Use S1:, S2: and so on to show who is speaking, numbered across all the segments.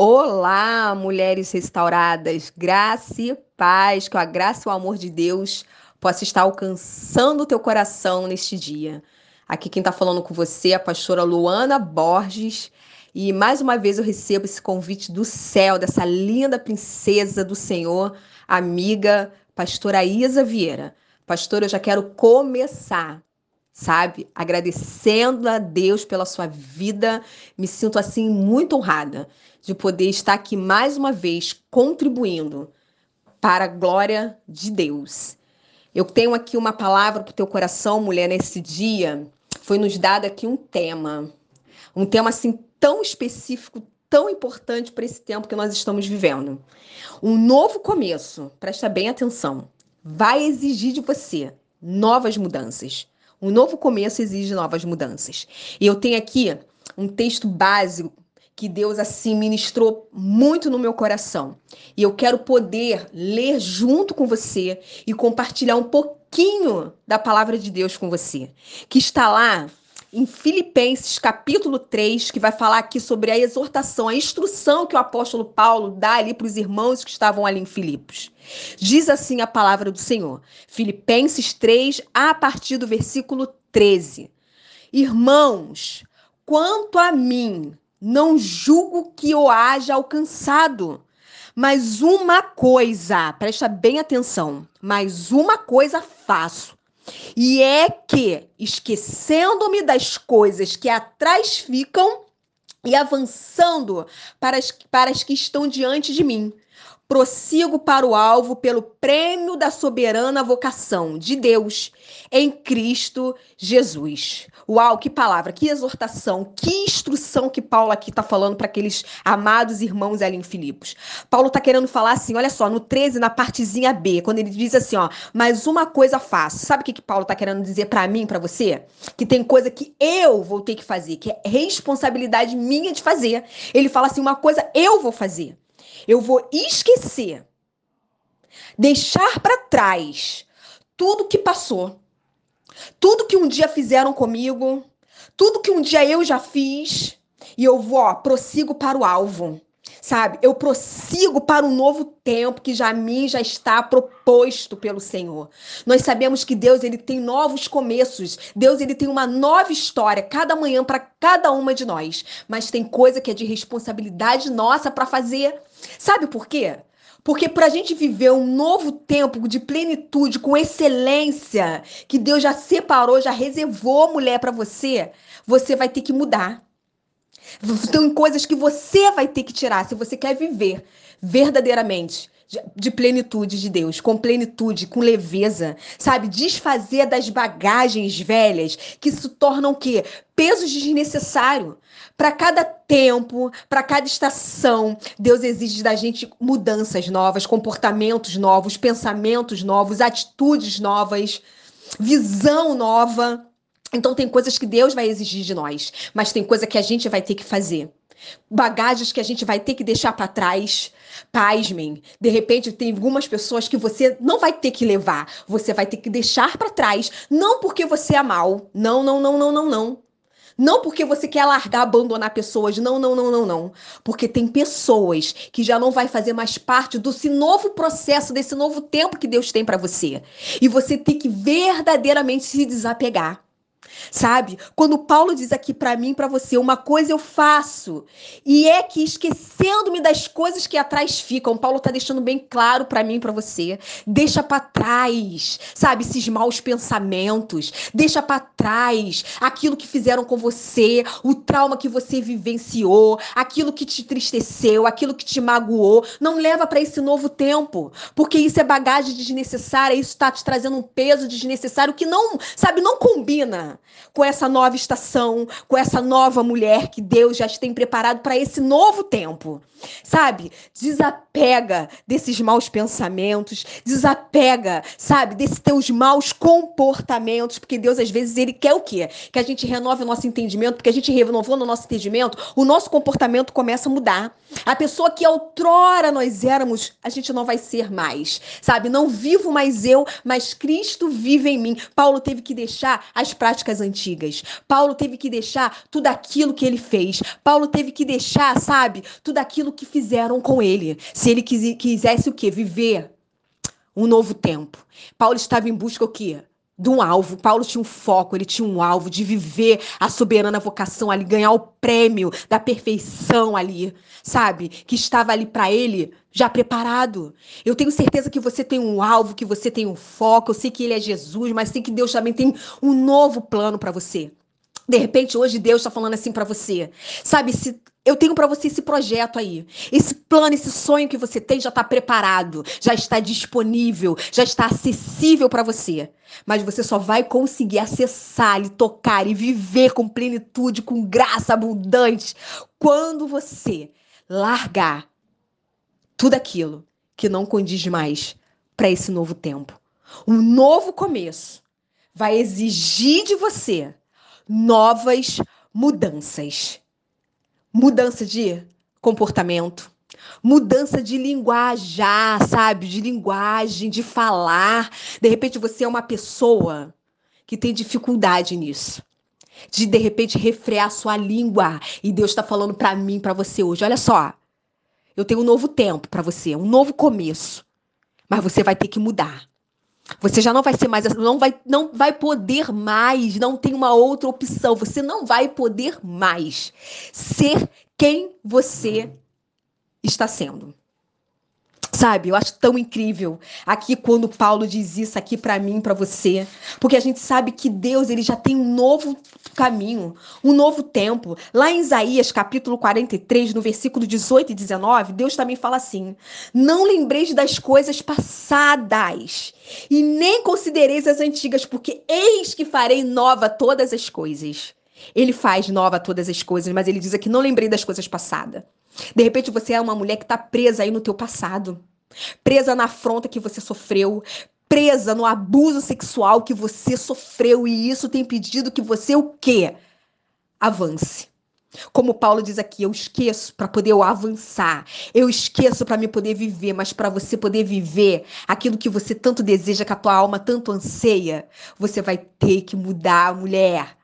S1: Olá, mulheres restauradas, graça e paz, que a graça e o amor de Deus possa estar alcançando o teu coração neste dia. Aqui quem está falando com você é a pastora Luana Borges e mais uma vez eu recebo esse convite do céu, dessa linda princesa do Senhor, amiga, pastora Isa Vieira. Pastora, eu já quero começar sabe? Agradecendo a Deus pela sua vida. Me sinto assim muito honrada de poder estar aqui mais uma vez contribuindo para a glória de Deus. Eu tenho aqui uma palavra para o teu coração, mulher, nesse dia. Foi nos dado aqui um tema. Um tema assim tão específico, tão importante para esse tempo que nós estamos vivendo. Um novo começo, presta bem atenção, vai exigir de você novas mudanças. Um novo começo exige novas mudanças. E eu tenho aqui um texto básico que Deus assim ministrou muito no meu coração. E eu quero poder ler junto com você e compartilhar um pouquinho da palavra de Deus com você, que está lá em Filipenses capítulo 3, que vai falar aqui sobre a exortação, a instrução que o apóstolo Paulo dá ali para os irmãos que estavam ali em Filipos. Diz assim a palavra do Senhor. Filipenses 3, a partir do versículo 13. Irmãos, quanto a mim, não julgo que eu haja alcançado. Mas uma coisa, presta bem atenção, mas uma coisa faço e é que, esquecendo-me das coisas que atrás ficam e avançando para as, para as que estão diante de mim, prossigo para o alvo pelo prêmio da soberana vocação de Deus em Cristo Jesus. Uau, que palavra, que exortação, que instrução que Paulo aqui está falando para aqueles amados irmãos ali em Filipos. Paulo está querendo falar assim, olha só, no 13, na partezinha B, quando ele diz assim, ó, mas uma coisa faço. Sabe o que, que Paulo está querendo dizer para mim, para você? Que tem coisa que eu vou ter que fazer, que é responsabilidade minha de fazer. Ele fala assim, uma coisa eu vou fazer. Eu vou esquecer, deixar para trás tudo que passou tudo que um dia fizeram comigo, tudo que um dia eu já fiz, e eu vou, ó, prossigo para o alvo. Sabe? Eu prossigo para um novo tempo que já mim já está proposto pelo Senhor. Nós sabemos que Deus ele tem novos começos. Deus ele tem uma nova história cada manhã para cada uma de nós. Mas tem coisa que é de responsabilidade nossa para fazer. Sabe por quê? Porque para a gente viver um novo tempo de plenitude, com excelência, que Deus já separou, já reservou mulher para você, você vai ter que mudar. Tem coisas que você vai ter que tirar se você quer viver verdadeiramente de plenitude de Deus, com plenitude, com leveza, sabe? Desfazer das bagagens velhas que se tornam o quê? Pesos desnecessários. Para cada tempo, para cada estação, Deus exige da gente mudanças novas, comportamentos novos, pensamentos novos, atitudes novas, visão nova. Então tem coisas que Deus vai exigir de nós, mas tem coisa que a gente vai ter que fazer bagagens que a gente vai ter que deixar para trás. Pasmem, de repente tem algumas pessoas que você não vai ter que levar, você vai ter que deixar para trás, não porque você é mal, não, não, não, não, não, não. Não porque você quer largar, abandonar pessoas. Não, não, não, não, não. Porque tem pessoas que já não vai fazer mais parte desse novo processo, desse novo tempo que Deus tem para você. E você tem que verdadeiramente se desapegar. Sabe? Quando Paulo diz aqui para mim, para você, uma coisa eu faço, e é que esquecendo-me das coisas que atrás ficam, Paulo tá deixando bem claro para mim, para você, deixa para trás, sabe, esses maus pensamentos, deixa para trás aquilo que fizeram com você, o trauma que você vivenciou, aquilo que te tristeceu, aquilo que te magoou, não leva para esse novo tempo, porque isso é bagagem desnecessária, isso tá te trazendo um peso desnecessário que não, sabe, não combina com essa nova estação, com essa nova mulher que Deus já tem preparado para esse novo tempo. Sabe? Desapega desses maus pensamentos, desapega, sabe, desses teus maus comportamentos, porque Deus às vezes ele quer o quê? Que a gente renove o nosso entendimento, porque a gente renovando o nosso entendimento, o nosso comportamento começa a mudar. A pessoa que outrora nós éramos, a gente não vai ser mais, sabe? Não vivo mais eu, mas Cristo vive em mim. Paulo teve que deixar as práticas práticas antigas. Paulo teve que deixar tudo aquilo que ele fez. Paulo teve que deixar, sabe, tudo aquilo que fizeram com ele. Se ele quis, quisesse o quê? Viver um novo tempo. Paulo estava em busca o quê? De um alvo. Paulo tinha um foco, ele tinha um alvo de viver a soberana vocação ali, ganhar o prêmio da perfeição ali, sabe? Que estava ali para ele já preparado. Eu tenho certeza que você tem um alvo, que você tem um foco. Eu sei que ele é Jesus, mas sei que Deus também tem um novo plano para você. De repente, hoje Deus está falando assim para você. Sabe, se eu tenho para você esse projeto aí. Esse plano, esse sonho que você tem já está preparado, já está disponível, já está acessível para você. Mas você só vai conseguir acessar e tocar e viver com plenitude, com graça abundante, quando você largar tudo aquilo que não condiz mais para esse novo tempo. Um novo começo vai exigir de você novas mudanças. Mudança de comportamento, mudança de linguajar, sabe? De linguagem, de falar. De repente você é uma pessoa que tem dificuldade nisso. De de repente refrear sua língua e Deus está falando para mim, para você hoje. Olha só, eu tenho um novo tempo para você, um novo começo. Mas você vai ter que mudar. Você já não vai ser mais, não vai, não vai poder mais, não tem uma outra opção. Você não vai poder mais ser quem você está sendo. Sabe, eu acho tão incrível aqui quando Paulo diz isso aqui para mim, para você, porque a gente sabe que Deus, ele já tem um novo caminho, um novo tempo. Lá em Isaías, capítulo 43, no versículo 18 e 19, Deus também fala assim: "Não lembreis das coisas passadas, e nem considereis as antigas, porque eis que farei nova todas as coisas." Ele faz nova todas as coisas, mas ele diz aqui: "Não lembrei das coisas passadas." De repente você é uma mulher que está presa aí no teu passado, presa na afronta que você sofreu, presa no abuso sexual que você sofreu e isso tem pedido que você o quê? Avance. Como Paulo diz aqui, eu esqueço para poder eu avançar. Eu esqueço para me poder viver, mas para você poder viver aquilo que você tanto deseja, que a tua alma tanto anseia, você vai ter que mudar, mulher.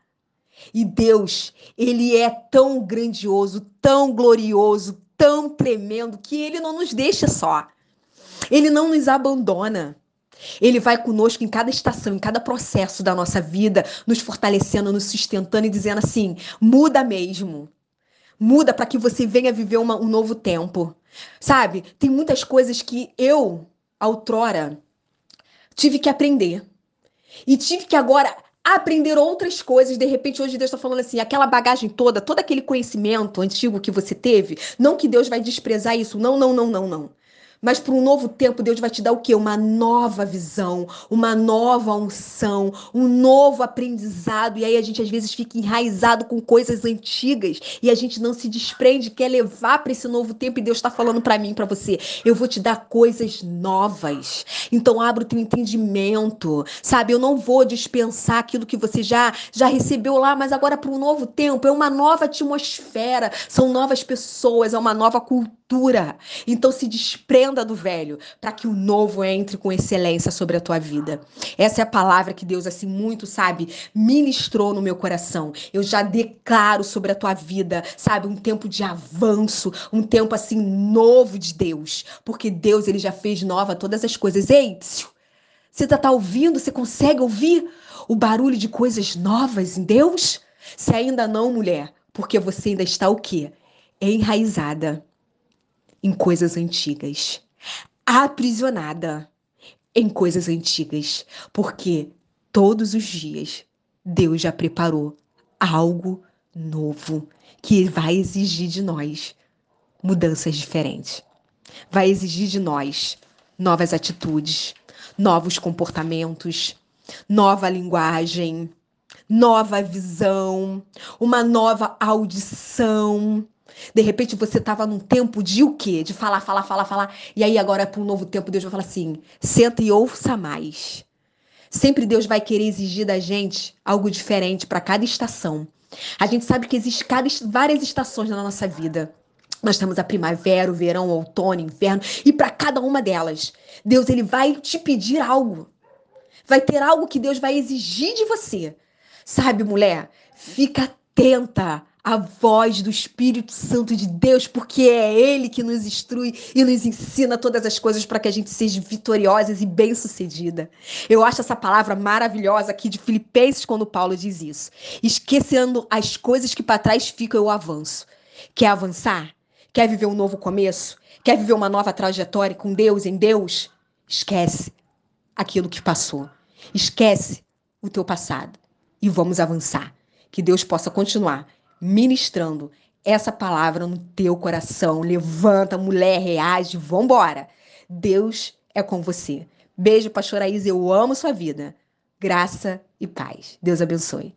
S1: E Deus, ele é tão grandioso, tão glorioso, tão tremendo, que ele não nos deixa só. Ele não nos abandona. Ele vai conosco em cada estação, em cada processo da nossa vida, nos fortalecendo, nos sustentando e dizendo assim: muda mesmo. Muda para que você venha viver uma, um novo tempo. Sabe? Tem muitas coisas que eu, outrora, tive que aprender. E tive que agora aprender outras coisas. De repente, hoje Deus está falando assim: aquela bagagem toda, todo aquele conhecimento antigo que você teve, não que Deus vai desprezar isso. Não, não, não, não, não. Mas para um novo tempo, Deus vai te dar o quê? Uma nova visão, uma nova unção, um novo aprendizado. E aí a gente às vezes fica enraizado com coisas antigas e a gente não se desprende, quer levar para esse novo tempo. E Deus está falando para mim, para você: eu vou te dar coisas novas. Então abra o teu entendimento, sabe? Eu não vou dispensar aquilo que você já já recebeu lá, mas agora para um novo tempo é uma nova atmosfera, são novas pessoas, é uma nova cultura. Então se desprenda do velho, para que o novo entre com excelência sobre a tua vida. Essa é a palavra que Deus, assim, muito, sabe, ministrou no meu coração. Eu já declaro sobre a tua vida, sabe, um tempo de avanço, um tempo, assim, novo de Deus. Porque Deus, ele já fez nova todas as coisas. Ei, você tá, tá ouvindo? Você consegue ouvir o barulho de coisas novas em Deus? Se ainda não, mulher, porque você ainda está o quê? Enraizada em coisas antigas aprisionada em coisas antigas, porque todos os dias Deus já preparou algo novo que vai exigir de nós mudanças diferentes. Vai exigir de nós novas atitudes, novos comportamentos, nova linguagem, nova visão, uma nova audição, de repente você estava num tempo de o quê? De falar, falar, falar, falar. E aí agora para um novo tempo Deus vai falar assim: senta e ouça mais. Sempre Deus vai querer exigir da gente algo diferente para cada estação. A gente sabe que existem várias estações na nossa vida. Nós temos a primavera, o verão, o outono, o inverno, e para cada uma delas, Deus ele vai te pedir algo. Vai ter algo que Deus vai exigir de você. Sabe, mulher, fica atenta à voz do Espírito Santo de Deus, porque é Ele que nos instrui e nos ensina todas as coisas para que a gente seja vitoriosas e bem-sucedida. Eu acho essa palavra maravilhosa aqui de Filipenses quando Paulo diz isso. Esquecendo as coisas que para trás ficam, eu avanço. Quer avançar? Quer viver um novo começo? Quer viver uma nova trajetória com Deus, em Deus? Esquece aquilo que passou. Esquece o teu passado e vamos avançar. Que Deus possa continuar ministrando essa palavra no teu coração. Levanta, mulher, reage, vambora. Deus é com você. Beijo, pastor Aís, eu amo sua vida. Graça e paz. Deus abençoe.